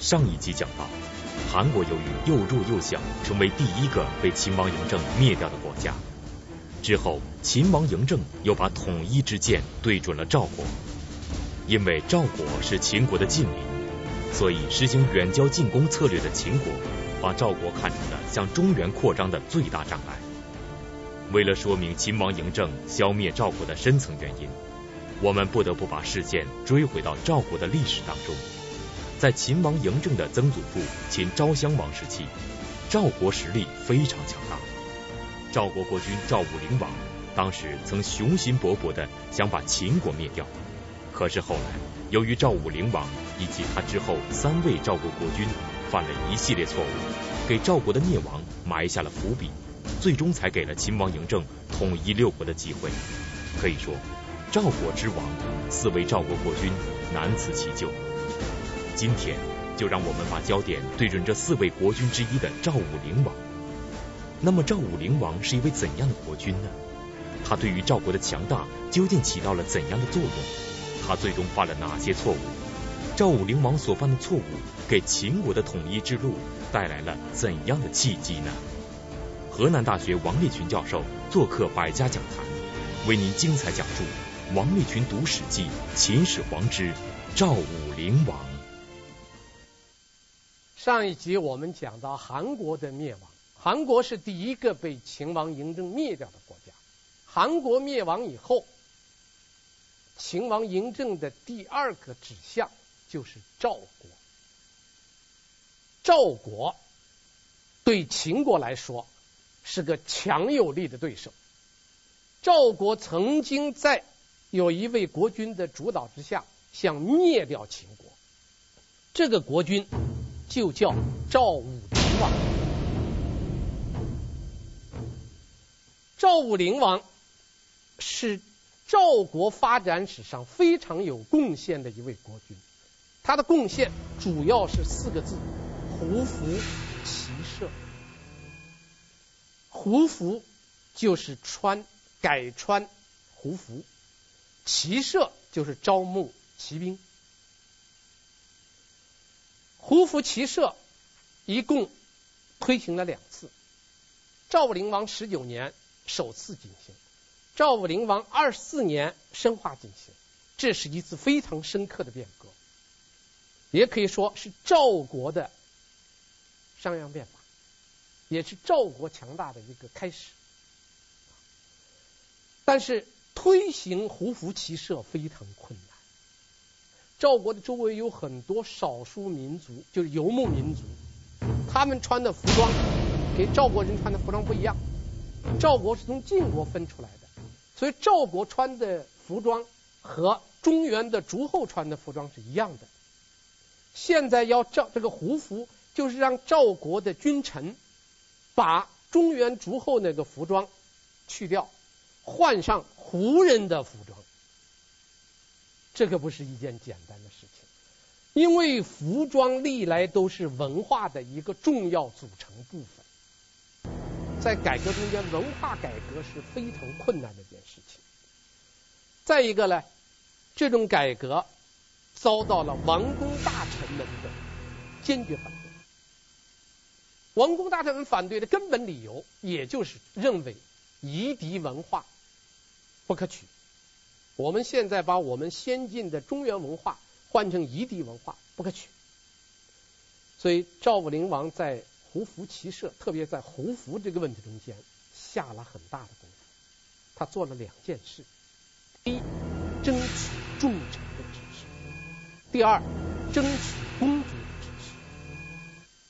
上一集讲到，韩国由于又弱又小，成为第一个被秦王嬴政灭掉的国家。之后，秦王嬴政又把统一之剑对准了赵国，因为赵国是秦国的近邻，所以实行远交近攻策略的秦国，把赵国看成了向中原扩张的最大障碍。为了说明秦王嬴政消灭赵国的深层原因，我们不得不把事件追回到赵国的历史当中。在秦王嬴政的曾祖父秦昭襄王时期，赵国实力非常强大。赵国国君赵武灵王当时曾雄心勃勃地想把秦国灭掉，可是后来由于赵武灵王以及他之后三位赵国国君犯了一系列错误，给赵国的灭亡埋下了伏笔，最终才给了秦王嬴政统一六国的机会。可以说，赵国之亡，四位赵国国君难辞其咎。今天就让我们把焦点对准这四位国君之一的赵武灵王。那么赵武灵王是一位怎样的国君呢？他对于赵国的强大究竟起到了怎样的作用？他最终犯了哪些错误？赵武灵王所犯的错误给秦国的统一之路带来了怎样的契机呢？河南大学王立群教授做客百家讲坛，为您精彩讲述王立群读《史记·秦始皇之赵武灵王》。上一集我们讲到韩国的灭亡。韩国是第一个被秦王嬴政灭掉的国家。韩国灭亡以后，秦王嬴政的第二个指向就是赵国。赵国对秦国来说是个强有力的对手。赵国曾经在有一位国君的主导之下，想灭掉秦国。这个国君就叫赵武灵王。赵武灵王是赵国发展史上非常有贡献的一位国君，他的贡献主要是四个字：胡服骑射。胡服就是穿改穿胡服，骑射就是招募骑兵。胡服骑射一共推行了两次，赵武灵王十九年。首次进行，赵武灵王二四年深化进行，这是一次非常深刻的变革，也可以说是赵国的商鞅变法，也是赵国强大的一个开始。但是推行胡服骑射非常困难，赵国的周围有很多少数民族，就是游牧民族，他们穿的服装跟赵国人穿的服装不一样。赵国是从晋国分出来的，所以赵国穿的服装和中原的诸侯穿的服装是一样的。现在要赵这个胡服，就是让赵国的君臣把中原诸侯那个服装去掉，换上胡人的服装。这可不是一件简单的事情，因为服装历来都是文化的一个重要组成部分。在改革中间，文化改革是非常困难的一件事情。再一个呢，这种改革遭到了王公大臣们的坚决反对。王公大臣们反对的根本理由，也就是认为夷狄文化不可取。我们现在把我们先进的中原文化换成夷狄文化不可取。所以赵武灵王在胡服骑射，特别在胡服这个问题中间下了很大的功夫。他做了两件事：第一，争取重臣的支持；第二，争取公主的支持。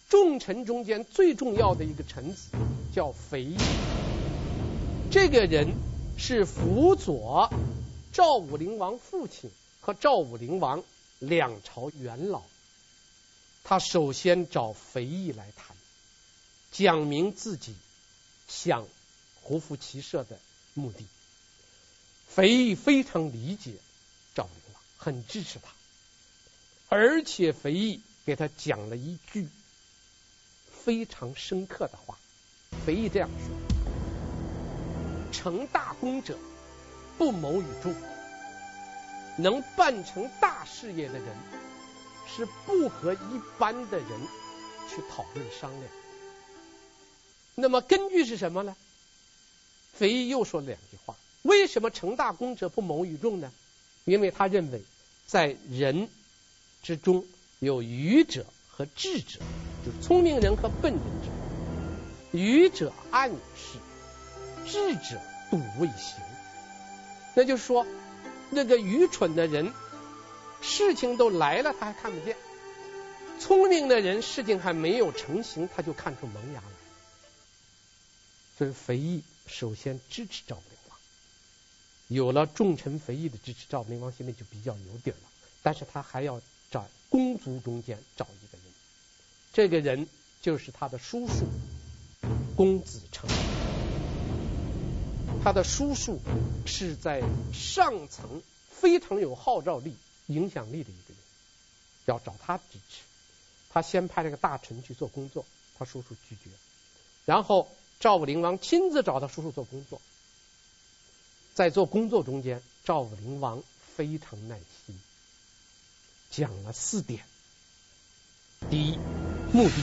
重臣中间最重要的一个臣子叫肥义，这个人是辅佐赵武灵王父亲和赵武灵王两朝元老。他首先找肥义来谈。讲明自己想胡服骑射的目的，肥义非常理解赵武灵王，很支持他，而且肥义给他讲了一句非常深刻的话。肥义这样说：“成大功者不谋与众，能办成大事业的人是不和一般的人去讨论商量。那么根据是什么呢？裨益又说了两句话：为什么成大功者不谋与众呢？因为他认为在人之中有愚者和智者，就是聪明人和笨人之。愚者暗示，智者笃未行。那就是说，那个愚蠢的人，事情都来了，他还看不见；聪明的人，事情还没有成型，他就看出萌芽来。所以，肥义首先支持赵武灵王，有了重臣肥义的支持，赵武灵王心里就比较有底了。但是他还要找公族中间找一个人，这个人就是他的叔叔公子成。他的叔叔是在上层非常有号召力、影响力的一个人，要找他支持。他先派了个大臣去做工作，他叔叔拒绝。然后赵武灵王亲自找他叔叔做工作，在做工作中间，赵武灵王非常耐心，讲了四点。第一，目的。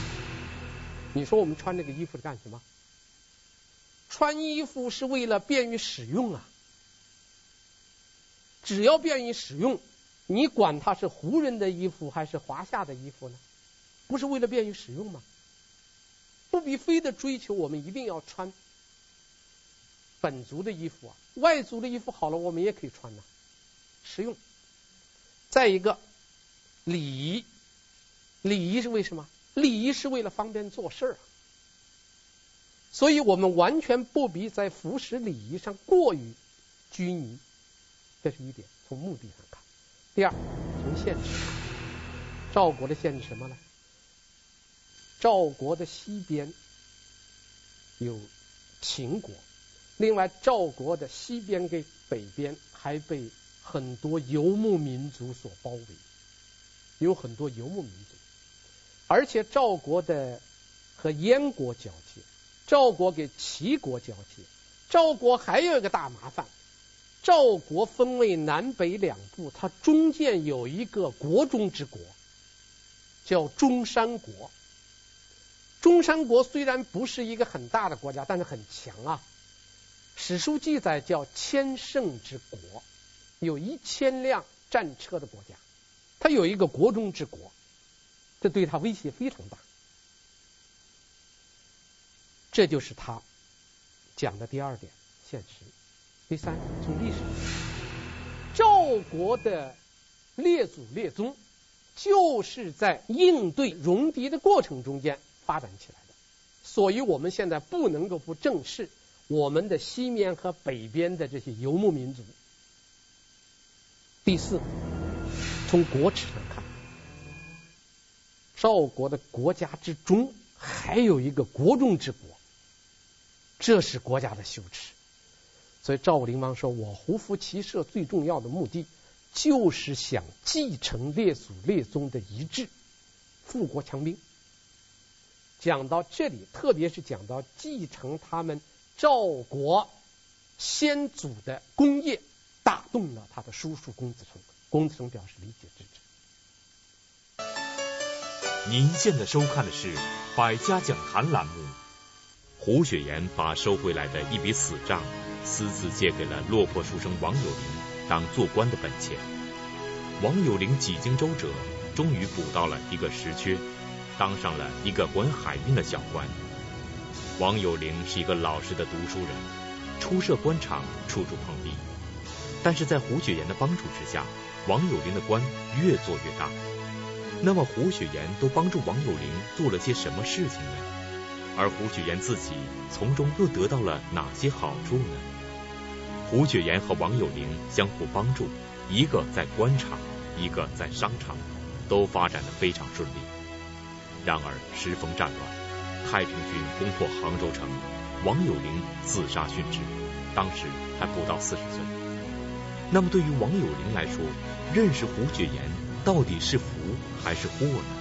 你说我们穿这个衣服是干什么？穿衣服是为了便于使用啊，只要便于使用，你管它是胡人的衣服还是华夏的衣服呢？不是为了便于使用吗？不必非得追求我们一定要穿本族的衣服啊，外族的衣服好了，我们也可以穿呐，实用。再一个，礼仪，礼仪是为什么？礼仪是为了方便做事儿啊。所以我们完全不必在服饰礼仪上过于拘泥，这是一点，从目的上看。第二，从现实，赵国的现实什么呢？赵国的西边有秦国，另外赵国的西边跟北边还被很多游牧民族所包围，有很多游牧民族，而且赵国的和燕国交界。赵国给齐国交接，赵国还有一个大麻烦，赵国分为南北两部，它中间有一个国中之国，叫中山国。中山国虽然不是一个很大的国家，但是很强啊。史书记载叫千乘之国，有一千辆战车的国家，它有一个国中之国，这对他威胁非常大。这就是他讲的第二点，现实。第三，从历史，赵国的列祖列宗就是在应对戎狄的过程中间发展起来的，所以我们现在不能够不正视我们的西边和北边的这些游牧民族。第四，从国耻上看，赵国的国家之中还有一个国中之国。这是国家的羞耻，所以赵武灵王说：“我胡服骑射最重要的目的，就是想继承列祖列宗的遗志，富国强兵。”讲到这里，特别是讲到继承他们赵国先祖的功业，打动了他的叔叔公子成。公子成表示理解支持。您现在收看的是《百家讲坛》栏目。胡雪岩把收回来的一笔死账私自借给了落魄书生王有龄当做官的本钱。王有龄几经周折，终于补到了一个实缺，当上了一个管海运的小官。王有龄是一个老实的读书人，初涉官场处处碰壁，但是在胡雪岩的帮助之下，王有龄的官越做越大。那么胡雪岩都帮助王有龄做了些什么事情呢？而胡雪岩自己从中又得到了哪些好处呢？胡雪岩和王有龄相互帮助，一个在官场，一个在商场，都发展得非常顺利。然而时逢战乱，太平军攻破杭州城，王有龄自杀殉职，当时还不到四十岁。那么对于王有龄来说，认识胡雪岩到底是福还是祸呢？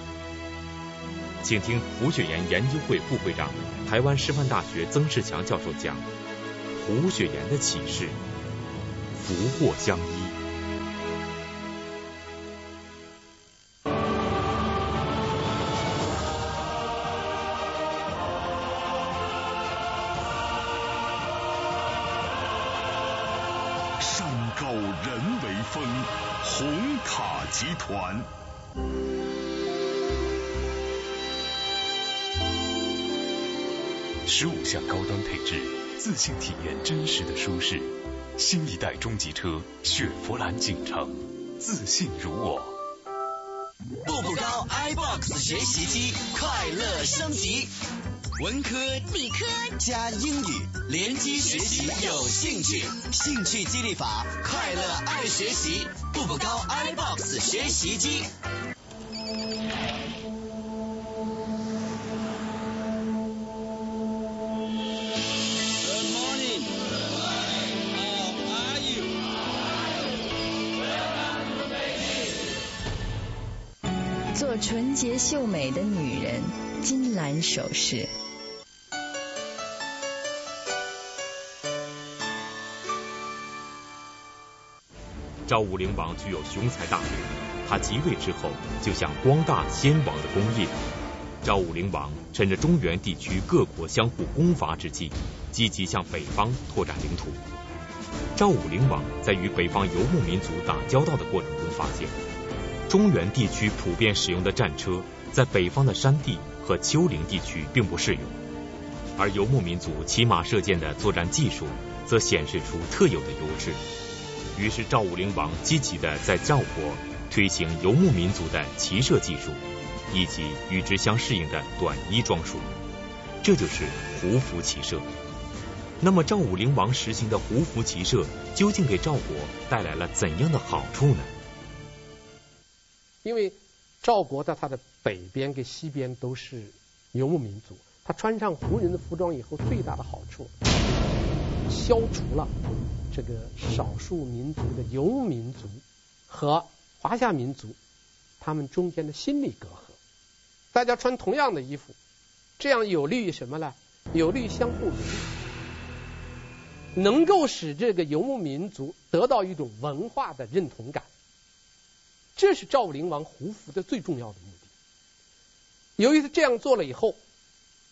请听胡雪岩研究会副会长台湾师范大学曾仕强教授讲胡雪岩的启示福祸相依。山高人为峰红塔集团。十五项高端配置，自信体验真实的舒适。新一代中级车雪佛兰景程，自信如我。步步高 iBox 学习机，快乐升级。文科、理科加英语，联机学习有兴趣，兴趣激励法，快乐爱学习。步步高 iBox 学习机。洁秀美的女人，金兰首饰。赵武灵王具有雄才大略，他即位之后就想光大先王的功业。赵武灵王趁着中原地区各国相互攻伐之际，积极向北方拓展领土。赵武灵王在与北方游牧民族打交道的过程中发现，中原地区普遍使用的战车，在北方的山地和丘陵地区并不适用，而游牧民族骑马射箭的作战技术，则显示出特有的优势。于是赵武灵王积极地在赵国推行游牧民族的骑射技术，以及与之相适应的短衣装束，这就是胡服骑射。那么赵武灵王实行的胡服骑射，究竟给赵国带来了怎样的好处呢？因为赵国在它的北边跟西边都是游牧民族，他穿上胡人的服装以后，最大的好处消除了。这个少数民族的游牧民族和华夏民族，他们中间的心理隔阂。大家穿同样的衣服，这样有利于什么呢？有利于相互融合，能够使这个游牧民族得到一种文化的认同感。这是赵武灵王胡服的最重要的目的。由于他这样做了以后，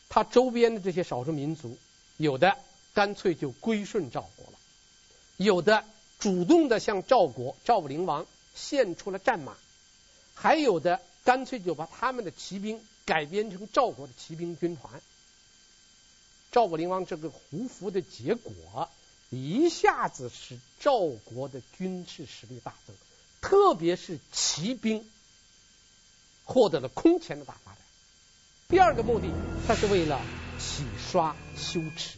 他周边的这些少数民族，有的干脆就归顺赵国了。有的主动的向赵国赵武灵王献出了战马，还有的干脆就把他们的骑兵改编成赵国的骑兵军团。赵武灵王这个胡服的结果，一下子使赵国的军事实力大增，特别是骑兵获得了空前的大发展。第二个目的，他是为了洗刷羞耻。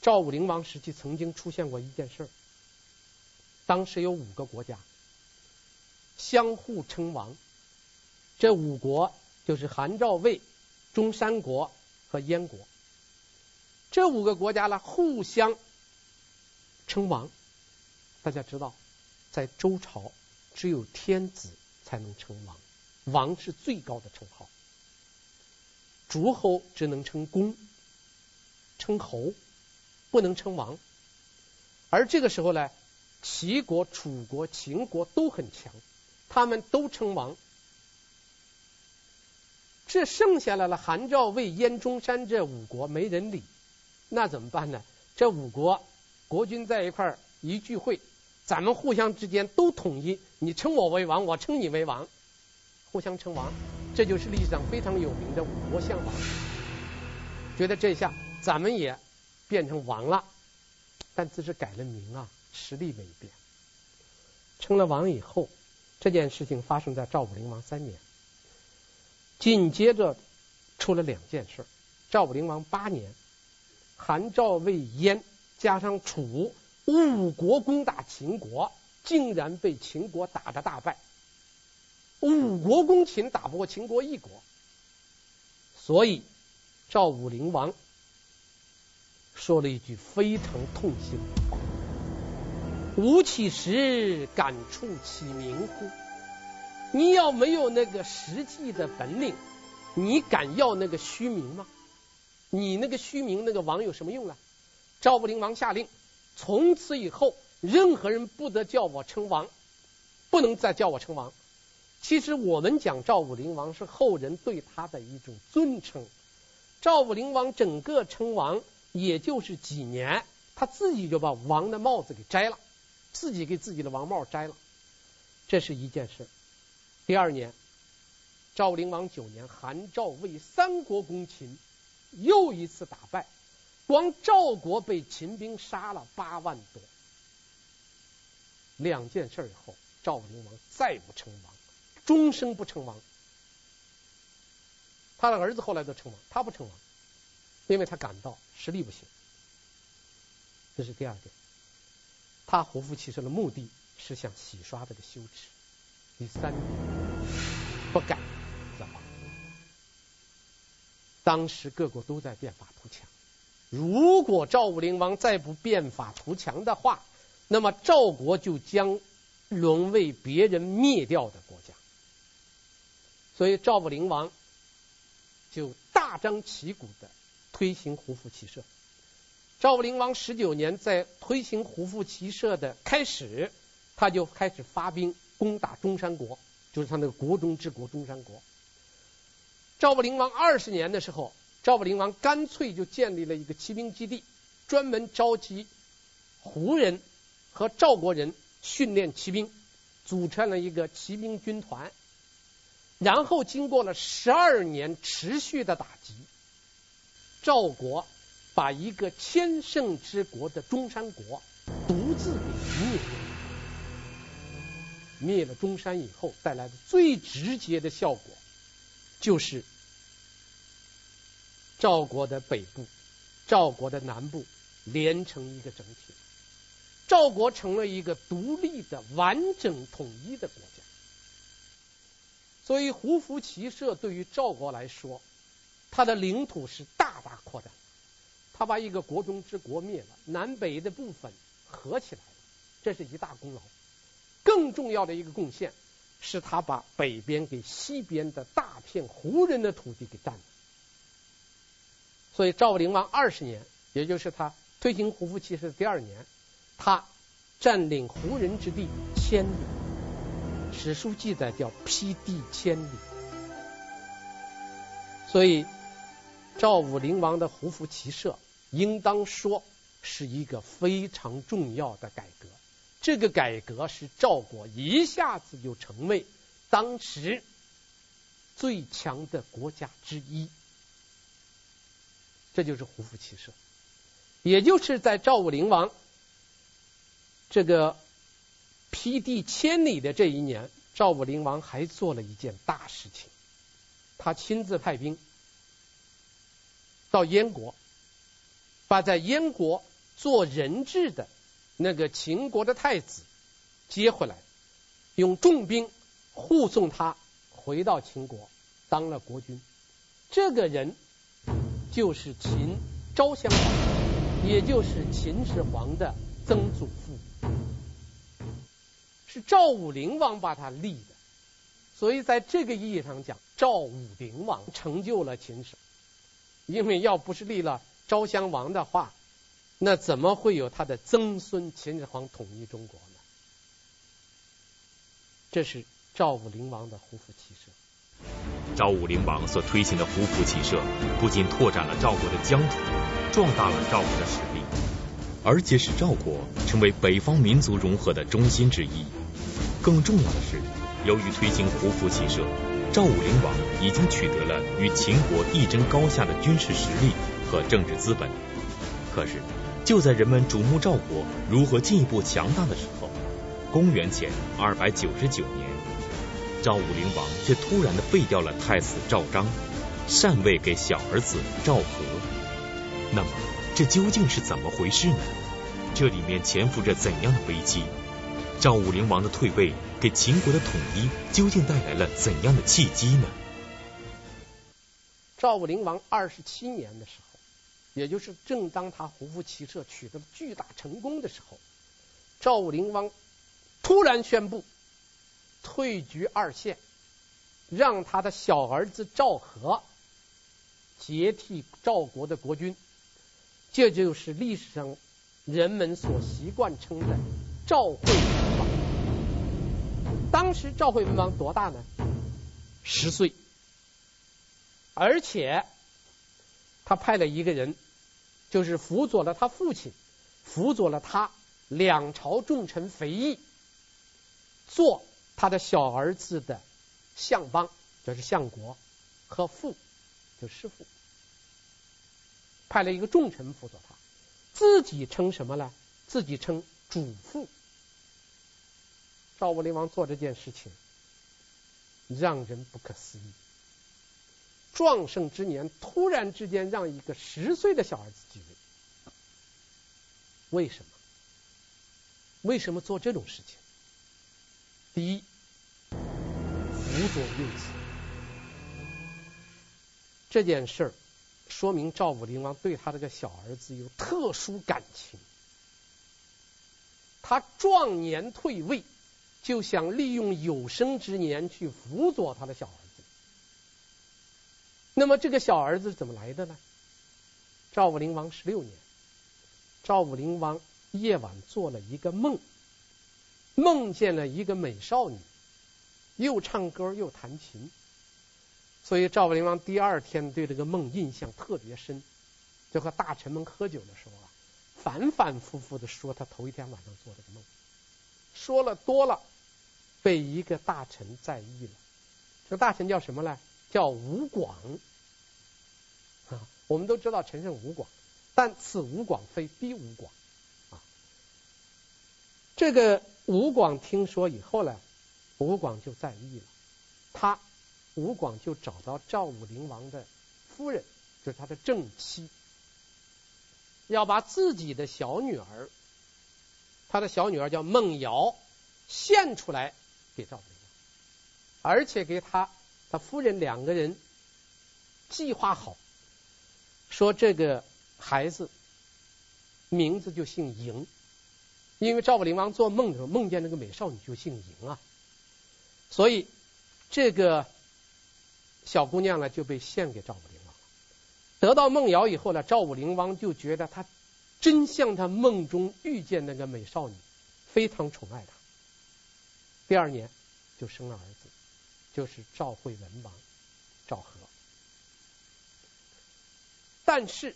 赵武灵王时期曾经出现过一件事儿，当时有五个国家相互称王，这五国就是韩赵魏中山国和燕国，这五个国家呢互相称王。大家知道，在周朝只有天子才能称王，王是最高的称号，诸侯只能称公，称侯。不能称王，而这个时候呢，齐国、楚国、秦国都很强，他们都称王。这剩下来了，韩赵魏燕中山这五国没人理，那怎么办呢？这五国国君在一块儿一聚会，咱们互相之间都统一，你称我为王，我称你为王，互相称王，这就是历史上非常有名的五国相王。觉得这下咱们也。变成王了，但只是改了名啊，实力没变。称了王以后，这件事情发生在赵武灵王三年，紧接着出了两件事。赵武灵王八年，韩赵魏燕加上楚五国攻打秦国，竟然被秦国打得大败。五国攻秦打不过秦国一国，所以赵武灵王。说了一句非常痛心的话：“吾岂识敢触其名乎？你要没有那个实际的本领，你敢要那个虚名吗？你那个虚名，那个王有什么用啊？”赵武灵王下令，从此以后，任何人不得叫我称王，不能再叫我称王。其实我们讲赵武灵王是后人对他的一种尊称。赵武灵王整个称王。也就是几年，他自己就把王的帽子给摘了，自己给自己的王帽摘了，这是一件事。第二年，赵灵王九年，韩赵魏三国攻秦，又一次打败，光赵国被秦兵杀了八万多。两件事以后，赵武灵王再不称王，终生不称王。他的儿子后来都称王，他不称王，因为他感到实力不行。这是第二点，他胡服骑射的目的是想洗刷这个羞耻。第三点，不敢造王。当时各国都在变法图强，如果赵武灵王再不变法图强的话，那么赵国就将沦为别人灭掉的国家。所以赵武灵王。就大张旗鼓的推行胡服骑射。赵武灵王十九年，在推行胡服骑射的开始，他就开始发兵攻打中山国，就是他那个国中之国中山国。赵武灵王二十年的时候，赵武灵王干脆就建立了一个骑兵基地，专门召集胡人和赵国人训练骑兵，组成了一个骑兵军团。然后经过了十二年持续的打击，赵国把一个千乘之国的中山国独自给灭了。灭了中山以后，带来的最直接的效果，就是赵国的北部、赵国的南部连成一个整体，赵国成了一个独立的、完整统一的国家。所以，胡服骑射对于赵国来说，它的领土是大大扩展。他把一个国中之国灭了，南北的部分合起来了，这是一大功劳。更重要的一个贡献，是他把北边给西边的大片胡人的土地给占了。所以，赵武灵王二十年，也就是他推行胡服骑射的第二年，他占领胡人之地千里。史书记载叫辟地千里，所以赵武灵王的胡服骑射，应当说是一个非常重要的改革。这个改革使赵国一下子就成为当时最强的国家之一。这就是胡服骑射，也就是在赵武灵王这个。辟地千里的这一年，赵武灵王还做了一件大事情，他亲自派兵到燕国，把在燕国做人质的那个秦国的太子接回来，用重兵护送他回到秦国，当了国君。这个人就是秦昭襄王，也就是秦始皇的曾祖父。是赵武灵王把他立的，所以在这个意义上讲，赵武灵王成就了秦始。因为要不是立了昭襄王的话，那怎么会有他的曾孙秦始皇统一中国呢？这是赵武灵王的胡服骑射。赵武灵王所推行的胡服骑射，不仅拓展了赵国的疆土，壮大了赵国的实力，而且使赵国成为北方民族融合的中心之一。更重要的是，由于推行胡服骑射，赵武灵王已经取得了与秦国一争高下的军事实力和政治资本。可是，就在人们瞩目赵国如何进一步强大的时候，公元前二百九十九年，赵武灵王却突然的废掉了太子赵章，禅位给小儿子赵和。那么，这究竟是怎么回事呢？这里面潜伏着怎样的危机？赵武灵王的退位给秦国的统一究竟带来了怎样的契机呢？赵武灵王二十七年的时候，也就是正当他胡服骑射取得巨大成功的时候，赵武灵王突然宣布退居二线，让他的小儿子赵和接替赵国的国君，这就是历史上人们所习惯称的赵惠文王。当时赵惠文王多大呢？十岁，而且他派了一个人，就是辅佐了他父亲，辅佐了他两朝重臣肥义，做他的小儿子的相邦，就是相国和父，就师父，派了一个重臣辅佐他，自己称什么呢？自己称主父。赵武灵王做这件事情，让人不可思议。壮盛之年，突然之间让一个十岁的小儿子继位，为什么？为什么做这种事情？第一，辅佐幼子，这件事儿说明赵武灵王对他这个小儿子有特殊感情。他壮年退位，就想利用有生之年去辅佐他的小儿子。那么这个小儿子怎么来的呢？赵武灵王十六年，赵武灵王夜晚做了一个梦，梦见了一个美少女，又唱歌又弹琴。所以赵武灵王第二天对这个梦印象特别深，就和大臣们喝酒的时候啊，反反复复的说他头一天晚上做这个梦，说了多了。被一个大臣在意了，这大臣叫什么呢？叫吴广啊。我们都知道陈胜吴广，但此吴广非彼吴广啊。这个吴广听说以后呢，吴广就在意了，他吴广就找到赵武灵王的夫人，就是他的正妻，要把自己的小女儿，他的小女儿叫孟瑶，献出来。给赵武灵王，而且给他他夫人两个人计划好，说这个孩子名字就姓嬴，因为赵武灵王做梦的时候梦见那个美少女就姓嬴啊，所以这个小姑娘呢就被献给赵武灵王了。得到孟瑶以后呢，赵武灵王就觉得她真像他梦中遇见那个美少女，非常宠爱她。第二年就生了儿子，就是赵惠文王赵和。但是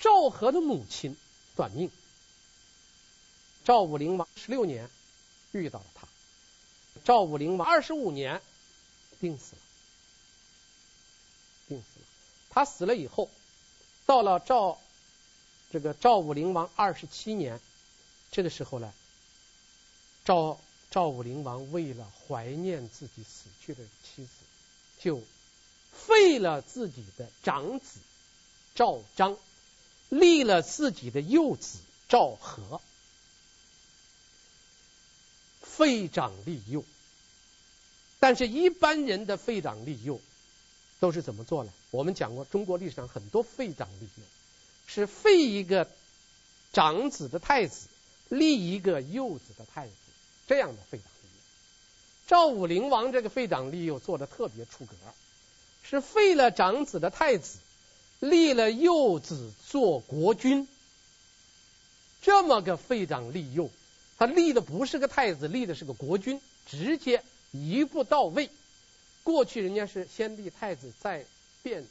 赵和的母亲短命，赵武灵王十六年遇到了他，赵武灵王二十五年病死了，病死了。他死了以后，到了赵这个赵武灵王二十七年，这个时候呢，赵。赵武灵王为了怀念自己死去的妻子，就废了自己的长子赵章，立了自己的幼子赵和，废长立幼。但是，一般人的废长立幼都是怎么做呢？我们讲过，中国历史上很多废长立幼，是废一个长子的太子，立一个幼子的太子。这样的废长立幼，赵武灵王这个废长立幼做的特别出格，是废了长子的太子，立了幼子做国君。这么个废长立幼，他立的不是个太子，立的是个国君，直接一步到位。过去人家是先立太子，再变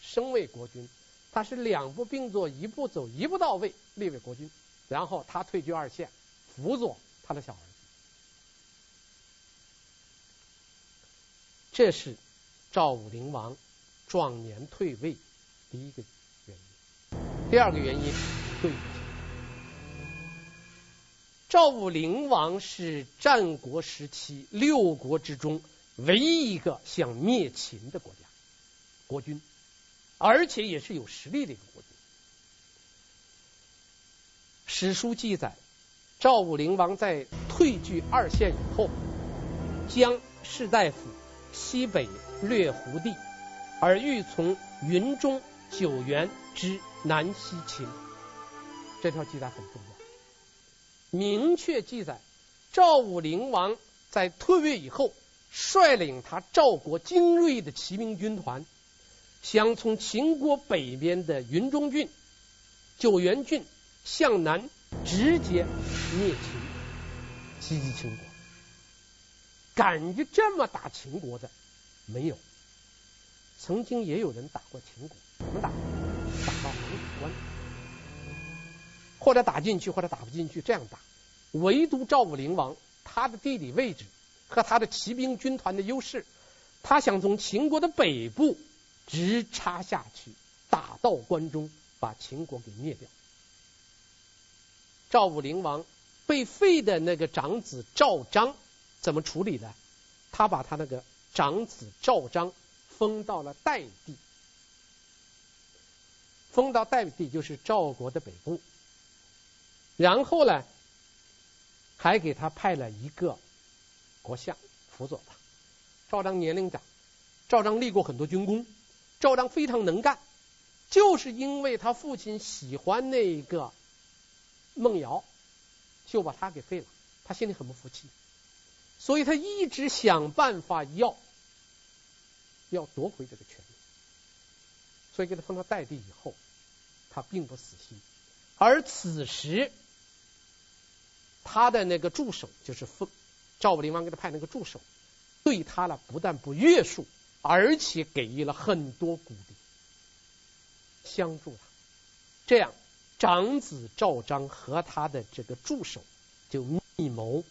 升为国君，他是两步并作，一步走，一步到位，立为国君，然后他退居二线，辅佐他的小儿子。这是赵武灵王壮年退位第一个原因。第二个原因，对，赵武灵王是战国时期六国之中唯一一个想灭秦的国家国君，而且也是有实力的一个国君。史书记载，赵武灵王在退居二线以后，将士大夫。西北略胡地，而欲从云中九原之南西秦。这条记载很重要，明确记载赵武灵王在退位以后，率领他赵国精锐的骑兵军团，想从秦国北边的云中郡、九原郡向南直接灭秦，袭击秦国。敢于这么打秦国的没有，曾经也有人打过秦国，怎么打？打到函谷关，或者打进去，或者打不进去，这样打。唯独赵武灵王，他的地理位置和他的骑兵军团的优势，他想从秦国的北部直插下去，打到关中，把秦国给灭掉。赵武灵王被废的那个长子赵章怎么处理的？他把他那个长子赵章封到了代地，封到代地就是赵国的北部。然后呢，还给他派了一个国相辅佐他。赵章年龄长，赵章立过很多军功，赵章非常能干，就是因为他父亲喜欢那个。孟瑶就把他给废了，他心里很不服气，所以他一直想办法要要夺回这个权利，所以给他封到代帝以后，他并不死心，而此时他的那个助手就是封赵武灵王给他派那个助手，对他呢不但不约束，而且给予了很多鼓励，相助他，这样。长子赵章和他的这个助手就密谋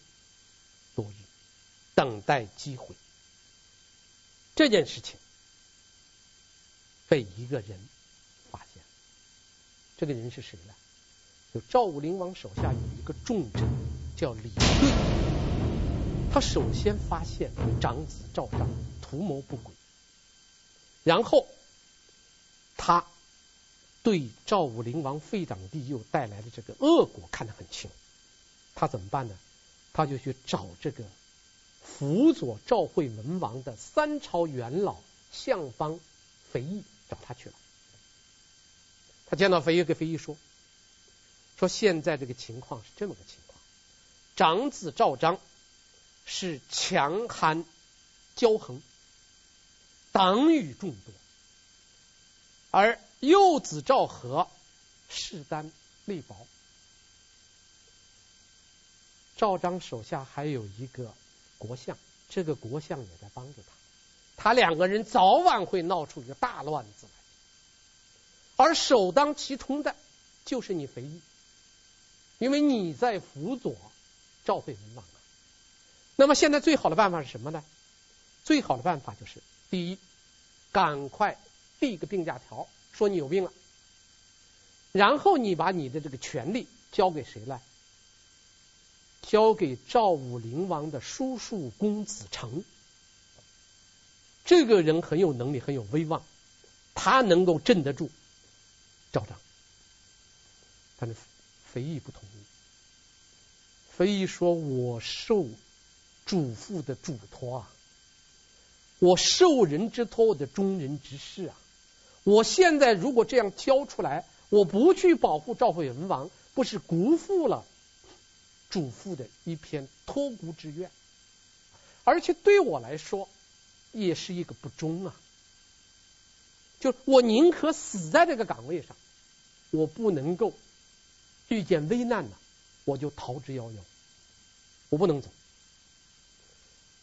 多日，等待机会。这件事情被一个人发现，这个人是谁呢？就赵武灵王手下有一个重臣叫李队，他首先发现长子赵章图谋不轨，然后他。对赵武灵王废长弟又带来的这个恶果看得很清，他怎么办呢？他就去找这个辅佐赵惠文王的三朝元老相邦肥义找他去了。他见到肥义，给肥义说：“说现在这个情况是这么个情况，长子赵章是强悍骄横，党羽众多，而。”幼子赵和势单力薄，赵章手下还有一个国相，这个国相也在帮着他，他两个人早晚会闹出一个大乱子来，而首当其冲的就是你肥义，因为你在辅佐赵惠文王啊。那么现在最好的办法是什么呢？最好的办法就是第一，赶快递个病假条。说你有病了，然后你把你的这个权利交给谁了？交给赵武灵王的叔叔公子成。这个人很有能力，很有威望，他能够镇得住赵章。但是肥义不同意。肥义说：“我受主父的嘱托啊，我受人之托，我的忠人之事啊。”我现在如果这样交出来，我不去保护赵惠文王，不是辜负了主父的一片托孤之愿，而且对我来说也是一个不忠啊！就我宁可死在这个岗位上，我不能够遇见危难了，我就逃之夭夭，我不能走。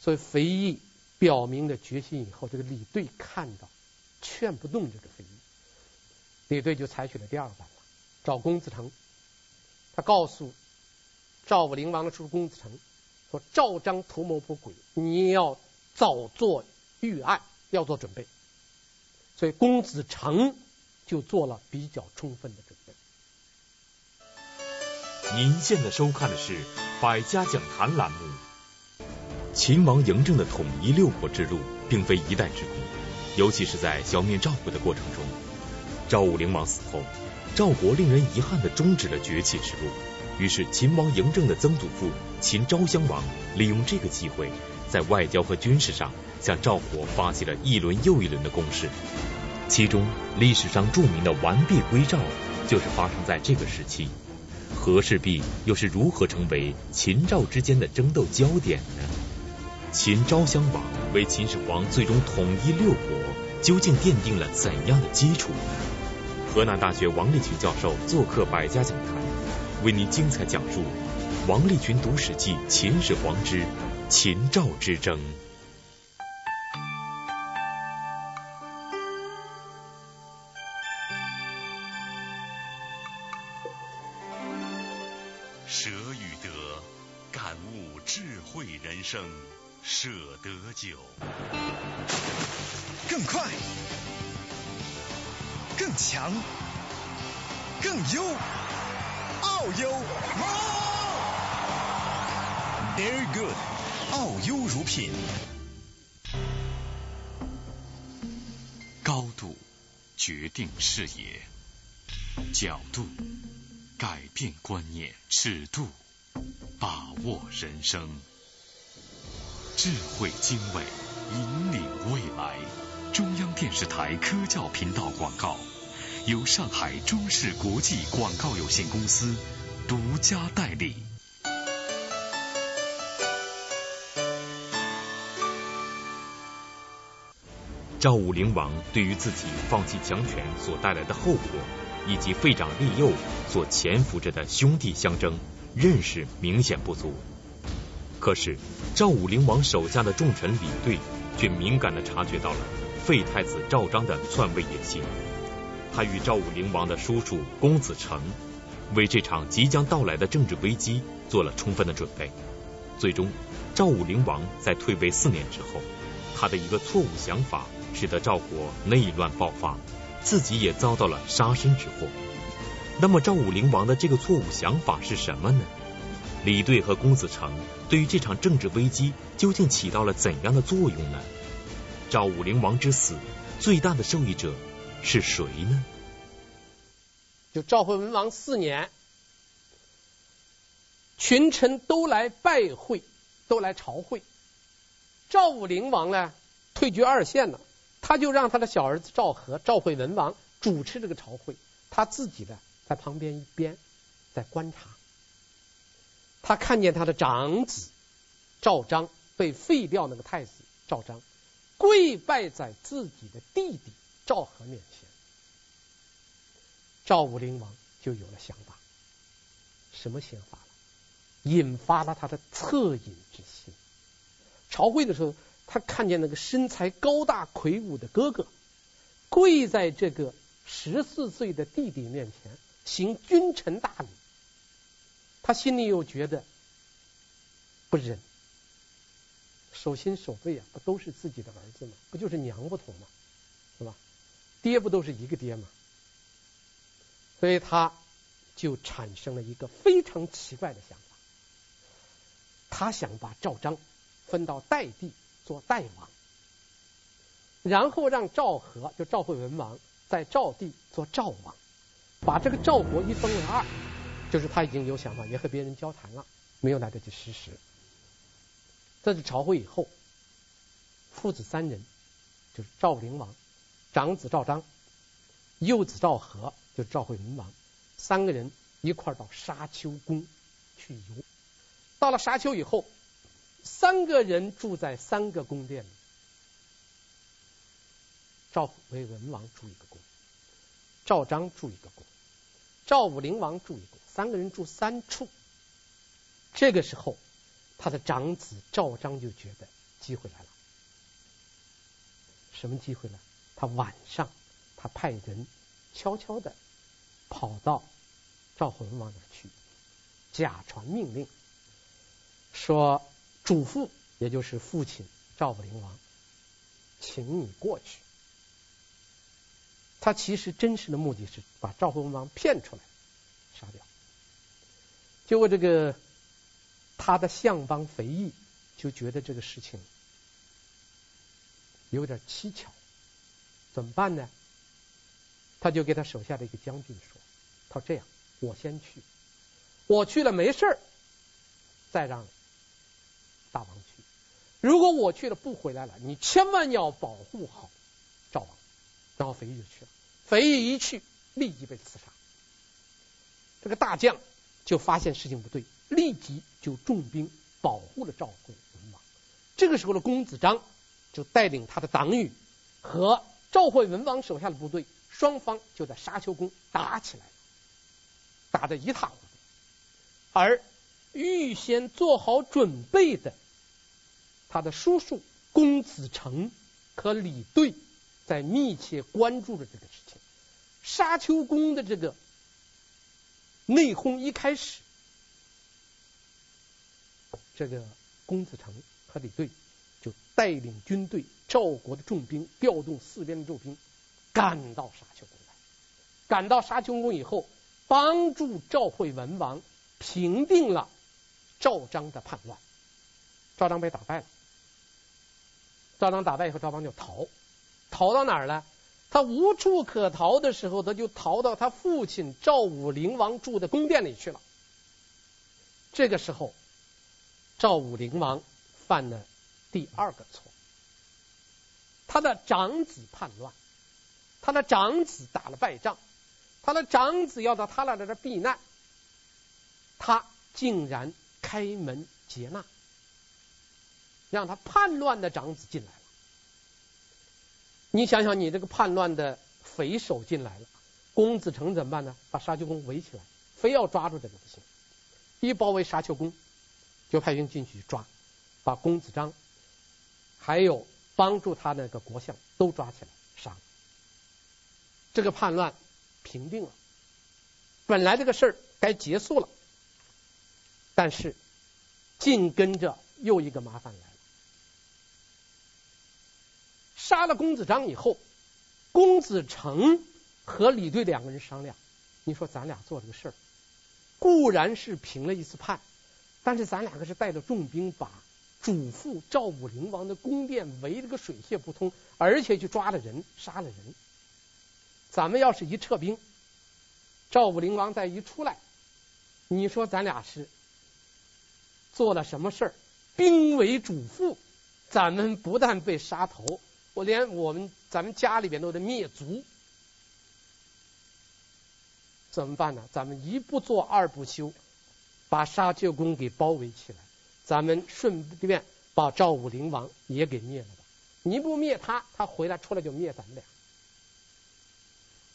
所以肥义表明了决心以后，这个李队看到。劝不动这个肥义，李队就采取了第二个办法，找公子成。他告诉赵武灵王的叔叔公子成说：“赵章图谋不轨，你要早做预案，要做准备。”所以公子成就做了比较充分的准备。您现在收看的是《百家讲坛》栏目。秦王嬴政的统一六国之路，并非一代之功。尤其是在消灭赵国的过程中，赵武灵王死后，赵国令人遗憾地终止了崛起之路。于是，秦王嬴政的曾祖父秦昭襄王利用这个机会，在外交和军事上向赵国发起了一轮又一轮的攻势。其中，历史上著名的完璧归赵，就是发生在这个时期。和氏璧又是如何成为秦赵之间的争斗焦点呢？秦昭襄王为秦始皇最终统一六国，究竟奠定了怎样的基础？河南大学王立群教授做客百家讲坛，为您精彩讲述王立群读史记秦始皇之秦赵之争。舍与得，感悟智慧人生，舍得酒。更快，更强，更优，澳优。Very good，澳优乳品。高度决定视野，角度改变观念，尺度把握人生，智慧经纬引领未来。中央电视台科教频道广告，由上海中视国际广告有限公司独家代理。赵武灵王对于自己放弃强权所带来的后果，以及废长立幼所潜伏着的兄弟相争，认识明显不足。可是赵武灵王手下的重臣李队却敏感地察觉到了。废太子赵章的篡位野心，他与赵武灵王的叔叔公子成为这场即将到来的政治危机做了充分的准备。最终，赵武灵王在退位四年之后，他的一个错误想法使得赵国内乱爆发，自己也遭到了杀身之祸。那么，赵武灵王的这个错误想法是什么呢？李队和公子成对于这场政治危机究竟起到了怎样的作用呢？赵武灵王之死，最大的受益者是谁呢？就赵惠文王四年，群臣都来拜会，都来朝会。赵武灵王呢，退居二线了，他就让他的小儿子赵和、赵惠文王主持这个朝会，他自己呢在旁边一边在观察。他看见他的长子赵章被废掉，那个太子赵章。跪拜在自己的弟弟赵和面前，赵武灵王就有了想法。什么想法了？引发了他的恻隐之心。朝会的时候，他看见那个身材高大魁梧的哥哥跪在这个十四岁的弟弟面前行君臣大礼，他心里又觉得不忍。手心手背啊，不都是自己的儿子吗？不就是娘不同吗？是吧？爹不都是一个爹吗？所以他就产生了一个非常奇怪的想法，他想把赵章分到代地做代王，然后让赵和就赵惠文王在赵地做赵王，把这个赵国一分为二，就是他已经有想法，也和别人交谈了，没有来得及实施。这是朝会以后，父子三人，就是赵灵王，长子赵章，幼子赵和，就是赵惠文王，三个人一块儿到沙丘宫去游。到了沙丘以后，三个人住在三个宫殿里。赵惠文王住一个宫，赵章住一个宫，赵武灵王住一个宫，三个人住三处。这个时候。他的长子赵章就觉得机会来了，什么机会呢？他晚上他派人悄悄的跑到赵惠文王那儿去，假传命令，说嘱父也就是父亲赵武灵王，请你过去。他其实真实的目的是把赵惠文王骗出来杀掉，结果这个。他的相邦肥义就觉得这个事情有点蹊跷，怎么办呢？他就给他手下的一个将军说：“他说这样，我先去，我去了没事儿再让大王去。如果我去了不回来了，你千万要保护好赵王。”然后肥义就去了。肥义一去，立即被刺杀。这个大将就发现事情不对。立即就重兵保护了赵惠文王。这个时候的公子章就带领他的党羽和赵惠文王手下的部队，双方就在沙丘宫打起来，打得一塌糊涂。而预先做好准备的他的叔叔公子成和李队，在密切关注着这个事情。沙丘宫的这个内讧一开始。这个公子成和李队就带领军队，赵国的重兵调动四边的重兵，赶到沙丘宫来。赶到沙丘宫以后，帮助赵惠文王平定了赵章的叛乱。赵章被打败了，赵章打败以后，赵邦就逃，逃到哪儿了？他无处可逃的时候，他就逃到他父亲赵武灵王住的宫殿里去了。这个时候，赵武灵王犯了第二个错，他的长子叛乱，他的长子打了败仗，他的长子要到他那来这避难，他竟然开门接纳，让他叛乱的长子进来了。你想想，你这个叛乱的匪首进来了，公子成怎么办呢？把沙丘宫围起来，非要抓住这个不行。一包围沙丘宫，就派兵进去抓，把公子章，还有帮助他那个国相都抓起来杀了。这个叛乱平定了，本来这个事儿该结束了，但是紧跟着又一个麻烦来了。杀了公子章以后，公子成和李队两个人商量，你说咱俩做这个事儿，固然是平了一次叛，但是咱两个是带着重兵把主父赵武灵王的宫殿围了个水泄不通，而且去抓了人，杀了人。咱们要是一撤兵，赵武灵王再一出来，你说咱俩是做了什么事儿？兵为主父，咱们不但被杀头。我连我们咱们家里边都得灭族，怎么办呢？咱们一不做二不休，把沙丘宫给包围起来，咱们顺便把赵武灵王也给灭了吧。你不灭他，他回来出来就灭咱们俩。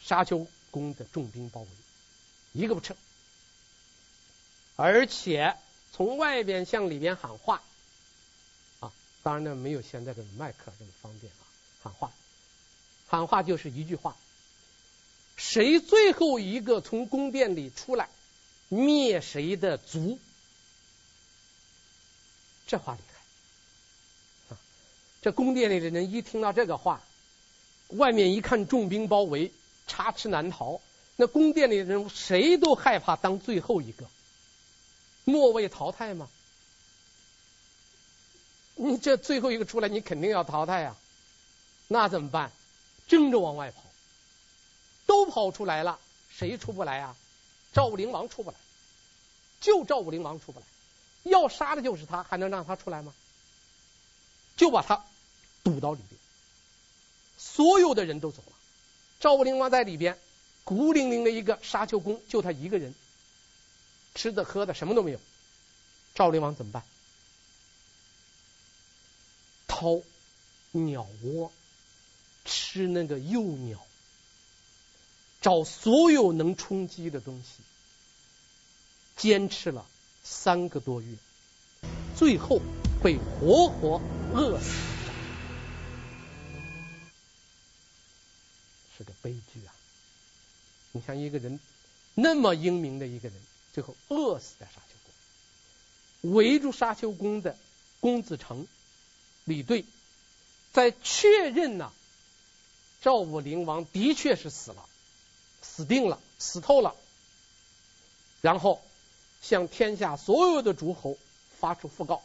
沙丘宫的重兵包围，一个不撤，而且从外边向里边喊话啊，当然呢，没有现在的麦克这么方便啊。喊话，喊话就是一句话：谁最后一个从宫殿里出来，灭谁的族。这话厉害啊！这宫殿里的人一听到这个话，外面一看重兵包围，插翅难逃。那宫殿里的人谁都害怕当最后一个，末位淘汰吗？你这最后一个出来，你肯定要淘汰呀。那怎么办？争着往外跑，都跑出来了，谁出不来啊？赵武灵王出不来，就赵武灵王出不来，要杀的就是他，还能让他出来吗？就把他堵到里边，所有的人都走了，赵武灵王在里边，孤零零的一个沙丘宫，就他一个人，吃的喝的什么都没有，赵武灵王怎么办？掏鸟窝。吃那个幼鸟，找所有能充饥的东西，坚持了三个多月，最后被活活饿死，是个悲剧啊！你像一个人那么英明的一个人，最后饿死在沙丘宫，围住沙丘宫的公子成、李队，在确认呢。赵武灵王的确是死了，死定了，死透了。然后向天下所有的诸侯发出讣告，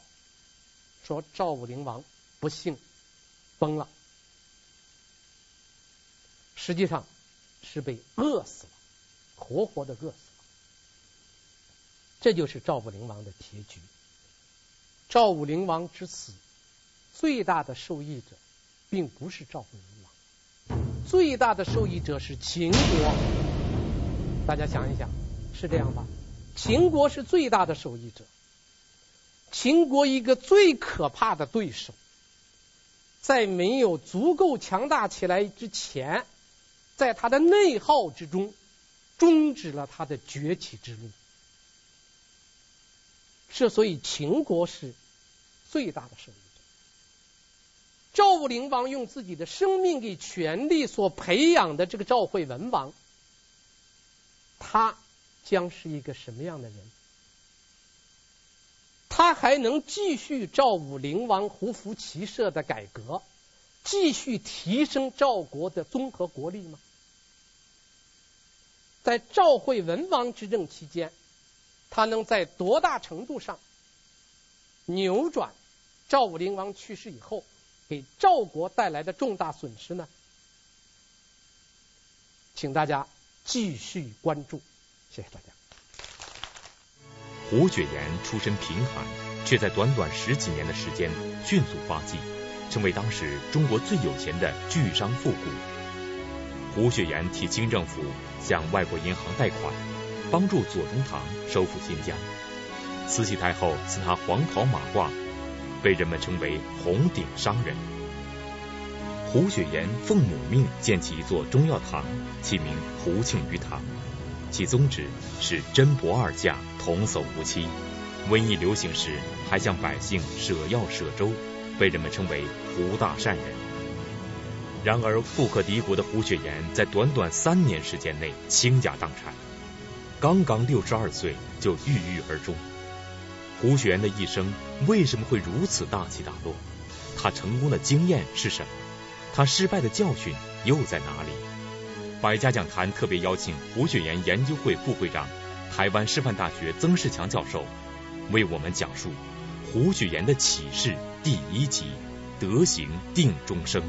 说赵武灵王不幸崩了，实际上是被饿死了，活活的饿死了。这就是赵武灵王的结局。赵武灵王之死，最大的受益者并不是赵武灵。最大的受益者是秦国，大家想一想，是这样吧？秦国是最大的受益者。秦国一个最可怕的对手，在没有足够强大起来之前，在他的内耗之中，终止了他的崛起之路。是所以秦国是最大的受益。赵武灵王用自己的生命给权力所培养的这个赵惠文王，他将是一个什么样的人？他还能继续赵武灵王胡服骑射的改革，继续提升赵国的综合国力吗？在赵惠文王执政期间，他能在多大程度上扭转赵武灵王去世以后给赵国带来的重大损失呢？请大家继续关注，谢谢大家。胡雪岩出身贫寒，却在短短十几年的时间迅速发迹，成为当时中国最有钱的巨商富贾。胡雪岩替清政府向外国银行贷款，帮助左宗棠收复新疆。慈禧太后赐他黄袍马褂，被人们称为红顶商人。胡雪岩奉母命建起一座中药堂，起名胡庆余堂。其宗旨是针帛二价，童叟无欺。瘟疫流行时，还向百姓舍药舍粥，被人们称为胡大善人。然而，富可敌国的胡雪岩在短短三年时间内倾家荡产，刚刚六十二岁就郁郁而终。胡雪岩的一生为什么会如此大起大落？他成功的经验是什么？他失败的教训又在哪里？百家讲坛特别邀请胡雪岩研究会副会长、台湾师范大学曾仕强教授，为我们讲述胡雪岩的启示第一集：德行定终生。